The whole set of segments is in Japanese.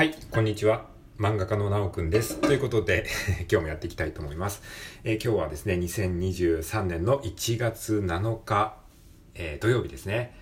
はい、こんにちは。漫画家のなおくんです。ということで、今日もやっていきたいと思います。えー、今日はですね、2023年の1月7日、えー、土曜日ですね。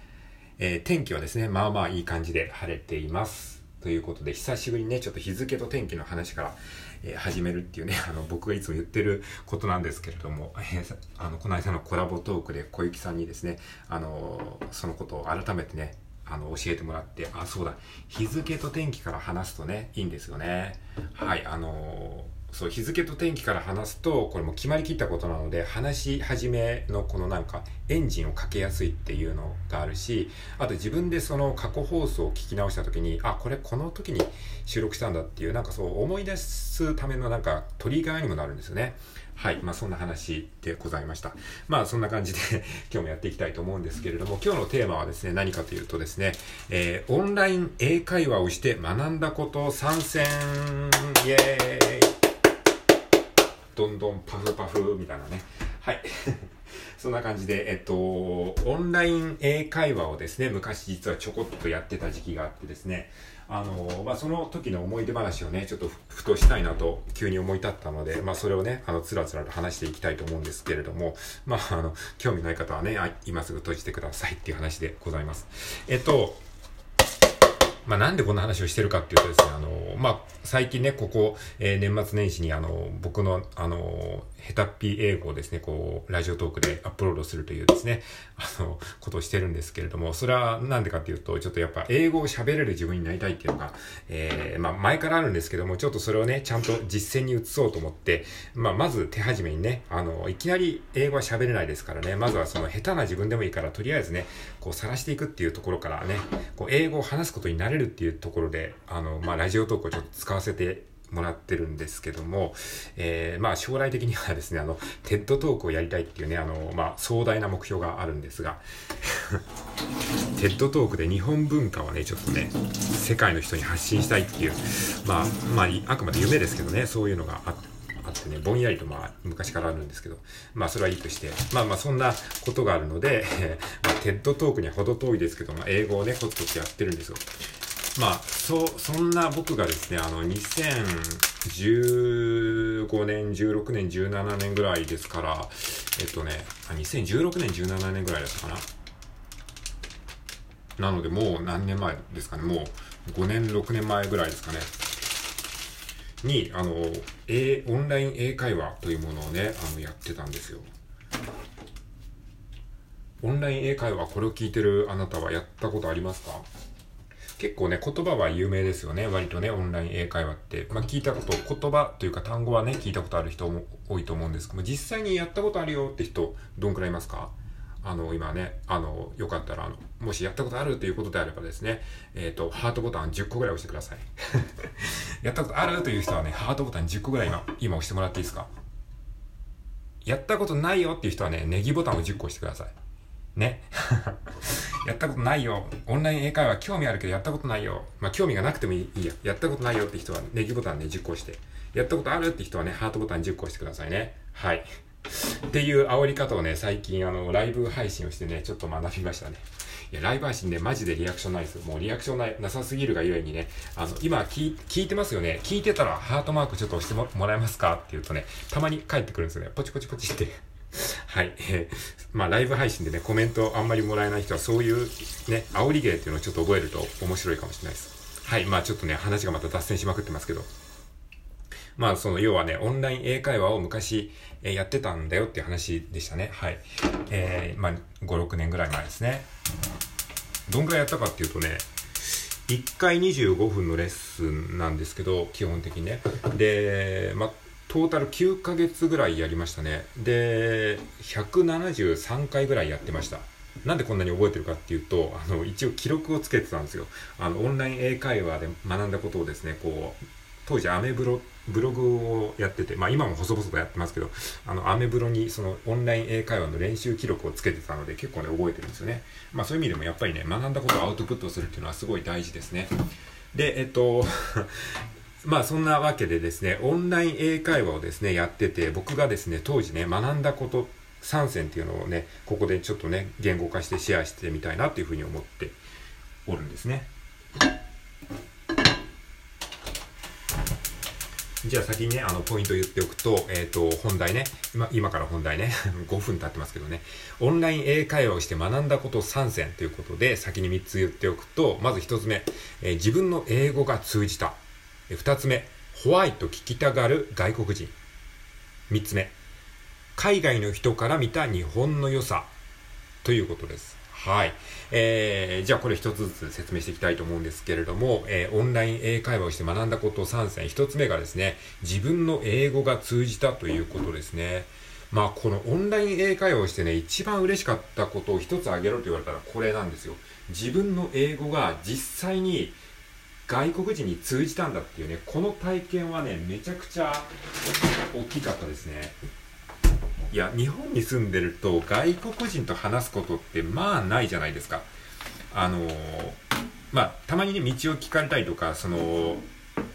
えー、天気はですね、まあまあいい感じで晴れています。ということで、久しぶりにね、ちょっと日付と天気の話から、え始めるっていうね、あの、僕がいつも言ってることなんですけれども、えあの、この間のコラボトークで小雪さんにですね、あのそのことを改めてね、あの、教えてもらって、あ、そうだ、日付と天気から話すとね、いいんですよね。はい、あのー、そう、日付と天気から話すと、これも決まりきったことなので、話し始めのこのなんか、エンジンをかけやすいっていうのがあるし、あと自分でその過去放送を聞き直した時に、あ、これこの時に収録したんだっていう、なんかそう思い出すためのなんかトリガーにもなるんですよね。はい。まあ、そんな話でございました。まあ、そんな感じで 今日もやっていきたいと思うんですけれども、今日のテーマはですね、何かというとですね、えー、オンライン英会話をして学んだこと参戦イエーイどんどんパフパフみたいなね。はい。そんな感じで、えっと、オンライン英会話をですね、昔実はちょこっとやってた時期があってですね、あの、まあ、その時の思い出話をね、ちょっとふとしたいなと急に思い立ったので、まあ、それをね、あの、つらつらと話していきたいと思うんですけれども、まあ、あの、興味ない方はね、今すぐ閉じてくださいっていう話でございます。えっと、まあ、なんでこんな話をしてるかっていうとですね、あの、まあ、最近ね、ここ、えー、年末年始にあの、僕の、あの、ヘタッピー英語をですね、こう、ラジオトークでアップロードするというですね、あの、ことをしてるんですけれども、それはなんでかっていうと、ちょっとやっぱ英語を喋れる自分になりたいっていうのが、えー、まあ、前からあるんですけども、ちょっとそれをね、ちゃんと実践に移そうと思って、まあ、まず手始めにね、あの、いきなり英語は喋れないですからね、まずはその下手な自分でもいいから、とりあえずね、こう、晒していくっていうところからね、こう、英語を話すことになれるっていうところで、あの、まあ、ラジオトークをちょっと使わせてもらってるんですけども、えー、まあ将来的にはですね、あの、 TED Talk をやりたいっていうね、あの、まあ壮大な目標があるんですが、 TED Talk で日本文化をね、ちょっとね、世界の人に発信したいっていう、まあ、まあ、あくまで夢ですけどね、そういうのがあって、あってね、ぼんやりとまあ昔からあるんですけど、まあそれはいいとして、まあまあそんなことがあるので、まあ、テッドトークには程遠いですけど、まあ英語をね、コツコツやってるんですよ。まあ、そ、そんな僕がですね、あの、2015年、16年、17年ぐらいですから、えっとね、あ2016年、17年ぐらいだったかな。なので、もう何年前ですかね、もう5年、6年前ぐらいですかね。に、あの、えオンライン英会話というものをね、あの、やってたんですよ。オンライン英会話、これを聞いてるあなたはやったことありますか？結構ね、言葉は有名ですよね。割とね、オンライン英会話って。まあ、聞いたこと、言葉というか単語はね、聞いたことある人も多いと思うんですけども、実際にやったことあるよって人、どんくらいいますか？あの、今ね、あの、よかったら、あの、もしやったことあるということであればですね、えっ、ー、と、ハートボタン10個ぐらい押してください。やったことあるという人はね、ハートボタン10個ぐらい今、今押してもらっていいですか？やったことないよっていう人はね、ネギボタンを10個押してください。ね。やったことないよ。オンライン英会話興味あるけどやったことないよ。まあ興味がなくてもいいや。やったことないよって人はネギボタンで10個押して。やったことあるって人はね、ハートボタン10個押してくださいね。はい。っていう煽り方をね、最近あの、ライブ配信をしてね、ちょっと学びましたね。いや、ライブ配信ね、マジでリアクションないです。もうリアクションないなさすぎるがゆえにね、あの、今聞、聞いてますよね。聞いてたらハートマークちょっと押してもらえますかって言うとね、たまに帰ってくるんですよね。ポチポチポチって。はい。えー、まあ、ライブ配信でね、コメントあんまりもらえない人は、そういうね、煽り芸っていうのをちょっと覚えると面白いかもしれないです。はい。まあ、ちょっとね、話がまた脱線しまくってますけど。まあ、その、要はね、オンライン英会話を昔、えー、やってたんだよっていう話でしたね。はい。えー、まあ、5、6年ぐらい前ですね。どんぐらいやったかっていうとね、1回25分のレッスンなんですけど、基本的にね。で、まあ、トータル9ヶ月ぐらいやりましたね。で、173回ぐらいやってました。なんでこんなに覚えてるかっていうと、あの、一応記録をつけてたんですよ。あの、オンライン英会話で学んだことをですね、こう、当時アメブロ、ブログをやってて、まあ今も細々とやってますけど、あの、アメブロにそのオンライン英会話の練習記録をつけてたので結構ね、覚えてるんですよね。まあそういう意味でもやっぱりね、学んだことをアウトプットするっていうのはすごい大事ですね。で、えっと、まあそんなわけでですね、オンライン英会話をですね、やってて、僕がですね、当時ね、学んだこと3選っていうのをね、ここでちょっとね、言語化してシェアしてみたいなっていうふうに思っておるんですね。じゃあ先にね、あの、ポイント言っておくと、えっ、ー、と、本題ね、今、今から本題ね、5分経ってますけどね、オンライン英会話をして学んだこと3選ということで、先に3つ言っておくと、まず1つ目、えー、自分の英語が通じた。2つ目、ホワイト聞きたがる外国人。3つ目、海外の人から見た日本の良さ。ということです。はい。えー、じゃあこれ一つずつ説明していきたいと思うんですけれども、えー、オンライン英会話をして学んだこと3選。一つ目がですね、自分の英語が通じたということですね。まあこのオンライン英会話をしてね、一番嬉しかったことを一つ挙げろと言われたらこれなんですよ。自分の英語が実際に外国人に通じたんだっていうね、この体験はね、めちゃくちゃ大きかったですね。いや日本に住んでると外国人と話すことってまあないじゃないですかあのまあたまにね道を聞かれたりとかその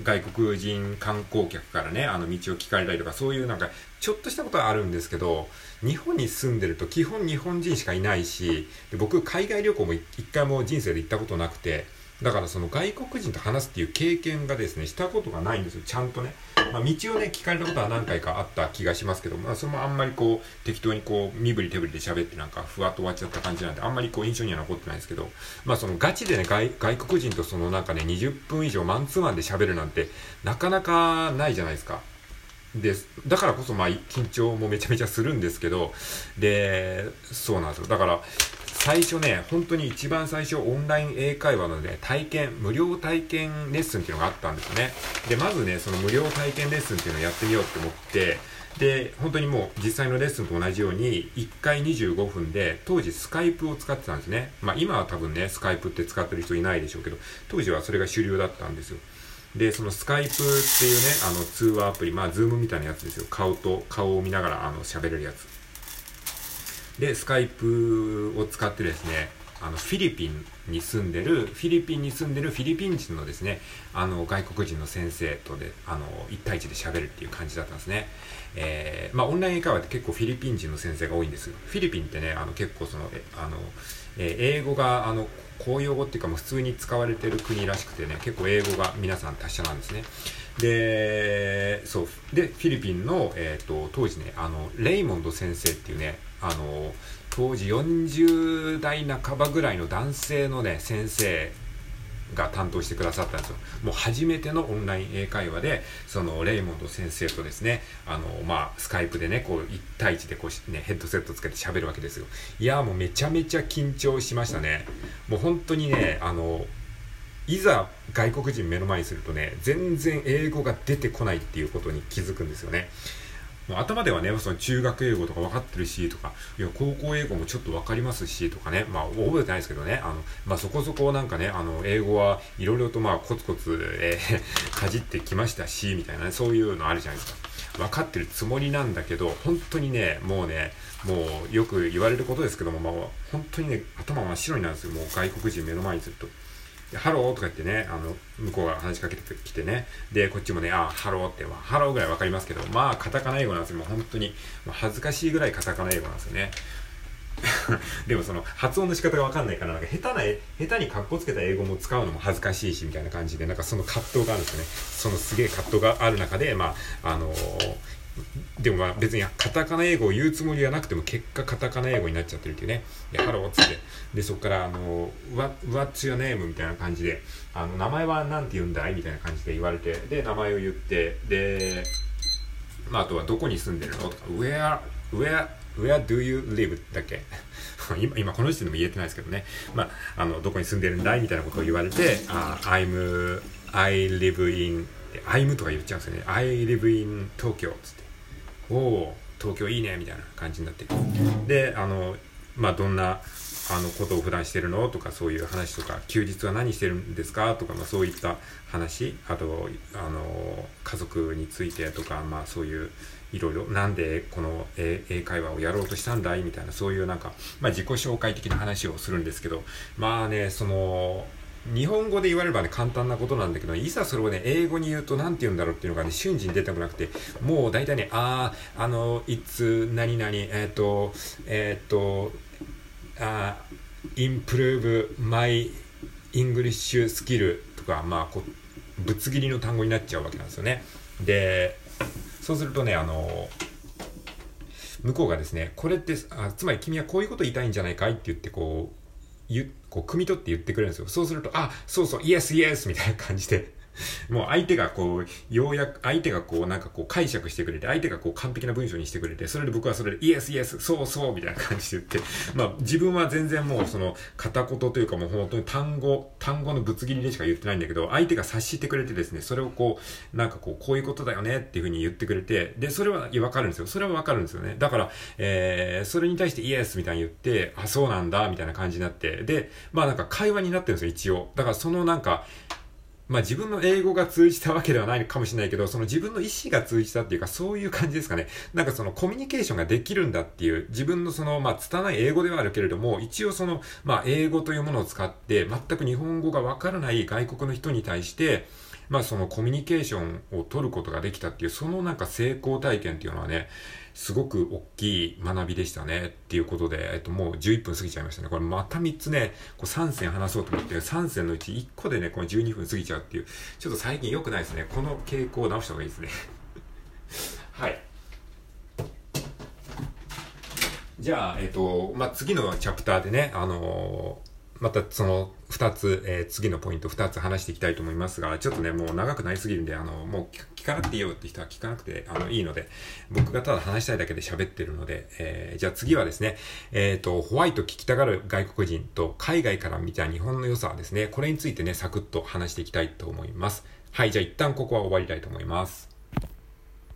外国人観光客からねあの道を聞かれたりとかそういうなんかちょっとしたことはあるんですけど日本に住んでると基本日本人しかいないしで僕海外旅行も一回も人生で行ったことなくてだからその外国人と話すっていう経験がですね、したことがないんですよ、ちゃんとね。まあ、道をね、聞かれたことは何回かあった気がしますけど、まあ、それもあんまりこう、適当にこう、身振り手振りで喋ってなんか、ふわっと終わっちゃった感じなんで、あんまりこう、印象には残ってないですけど、まあ、そのガチでね、外外国人とそのなんかね、20分以上マンツーマンで喋るなんて、なかなかないじゃないですか。で、だからこそまあ緊張もめちゃめちゃするんですけど、で、そうなんですよ。だから、最初ね、本当に一番最初、オンライン英会話のね、体験、無料体験レッスンっていうのがあったんですよね。で、まずね、その無料体験レッスンっていうのをやってみようって思って、で、本当にもう実際のレッスンと同じように、1回25分で、当時スカイプを使ってたんですね。まあ今は多分ね、スカイプって使ってる人いないでしょうけど、当時はそれが主流だったんですよ。で、そのスカイプっていうね、あの通話アプリ、まあズームみたいなやつですよ。顔と顔を見ながらあの喋れるやつ。で、スカイプを使ってですね、あの、フィリピンに住んでる、フィリピンに住んでるフィリピン人のですね、あの、外国人の先生とで、あの、1対1で喋るっていう感じだったんですね。えー、まあ、オンライン英会話って結構フィリピン人の先生が多いんです。フィリピンってね、あの、結構その、あの、えー、英語が、あの、公用語っていうかもう普通に使われてる国らしくてね、結構英語が皆さん達者なんですね。で、そう。で、フィリピンの、えっ、ー、と、当時ね、あの、レイモンド先生っていうね、あの当時40代半ばぐらいの男性のね先生が担当してくださったんですよ。もう初めてのオンライン英会話で、そのレイモンド先生とですね、あの、まあ、スカイプでね、こう、1対1でこう、ね、ヘッドセットつけて喋るわけですよ。いやもうめちゃめちゃ緊張しましたね。もう本当にね、あの、いざ外国人目の前にするとね、全然英語が出てこないっていうことに気づくんですよね。頭ではね、その中学英語とか分かってるし、とか、いや、高校英語もちょっと分かりますし、とかね、まあ、覚えてないですけどね、あの、まあ、そこそこなんかね、あの、英語はいろいろとまあ、コツコツ、えー、かじってきましたし、みたいなね、そういうのあるじゃないですか。分かってるつもりなんだけど、本当にね、もうね、もうよく言われることですけども、まあ、本当にね、頭真っ白になるんですよ、もう外国人目の前にすると。ハローとか言ってね、あの、向こうが話しかけてきてね、で、こっちもね、あ、ハローって、まあ、ハローぐらいわかりますけど、まあ、カタカナ英語なんですよ。もう本当に、もう恥ずかしいぐらいカタカナ英語なんですよね。でもその発音の仕方がわかんないから、なんか下手な、下手に格好つけた英語も使うのも恥ずかしいし、みたいな感じで、なんかその葛藤があるんですよね。そのすげえ葛藤がある中で、まあ、あのーでもまあ別にカタカナ英語を言うつもりはなくても結果カタカナ英語になっちゃってるっていうね。で、ハローっつって。で、そこからあの、What's your name? みたいな感じで、あの、名前は何て言うんだい？みたいな感じで言われて、で、名前を言って、で、まああとはどこに住んでるの？とか、Where, where, where do you live? だっけ？今、今この時点でも言えてないですけどね。まあ、あの、どこに住んでるんだい？みたいなことを言われて、あ、I'm, I live in, I'm とか言っちゃうんですよね。I live in Tokyo つって。おお東京いいねみたいな感じになってであのまあどんなあのことを普段してるの？とかそういう話とか休日は何してるんですか？とか、まあ、そういった話。あとあの家族についてとか、まあ、そういういろいろ。なんでこの英会話をやろうとしたんだい？みたいなそういうなんか、まあ、自己紹介的な話をするんですけど。まあねその日本語で言われればね、簡単なことなんだけど、いざそれをね、英語に言うと何て言うんだろうっていうのがね、瞬時に出てこなくて、もう大体ね、あー、あの、いつ、何々、えっ、ー、と、えっ、ー、と、あ improve my English skill とか、まあこ、ぶつ切りの単語になっちゃうわけなんですよね。で、そうするとね、あの、向こうがですね、これってあ、つまり君はこういうこと言いたいんじゃないかいって言って、こう、こう、汲み取って言ってくれるんですよ。そうすると、あ、そうそう、イエスイエスみたいな感じで もう相手がこう、ようやく、相手がこう、なんかこう解釈してくれて、相手がこう完璧な文章にしてくれて、それで僕はそれで、イエスイエス、そうそうみたいな感じで言って、まあ自分は全然もうその片言というかもう本当に単語、単語のぶつ切りでしか言ってないんだけど、相手が察してくれてですね、それをこう、なんかこう、こういうことだよねっていうふうに言ってくれて、で、それはわかるんですよ。それはわかるんですよね。だから、え、それに対してイエスみたいに言って、あ、そうなんだ、みたいな感じになって、で、まあなんか会話になってるんですよ、一応。だからそのなんか、まあ自分の英語が通じたわけではないかもしれないけど、その自分の意思が通じたっていうか、そういう感じですかね。なんかそのコミュニケーションができるんだっていう、自分のその、まあ拙い英語ではあるけれども、一応その、まあ英語というものを使って、全く日本語がわからない外国の人に対して、まあそのコミュニケーションを取ることができたっていう、そのなんか成功体験っていうのはね、すごく大きい学びでしたねっていうことで、えっともう11分過ぎちゃいましたね。これまた3つね、こう3戦話そうと思って、3戦のうち1個でね、この12分過ぎちゃうっていう、ちょっと最近良くないですね。この傾向を直した方がいいですね。はい。じゃあ、えっと、まあ、次のチャプターでね、あのーまたその2つ、えー、次のポイント2つ話していきたいと思いますが、ちょっとね、もう長くなりすぎるんで、あの、もう聞かなくていいよって人は聞かなくてあのいいので、僕がただ話したいだけで喋ってるので、えー、じゃあ次はですね、えっ、ー、と、ホワイト聞きたがる外国人と海外から見た日本の良さですね、これについてね、サクッと話していきたいと思います。はい、じゃあ一旦ここは終わりたいと思います。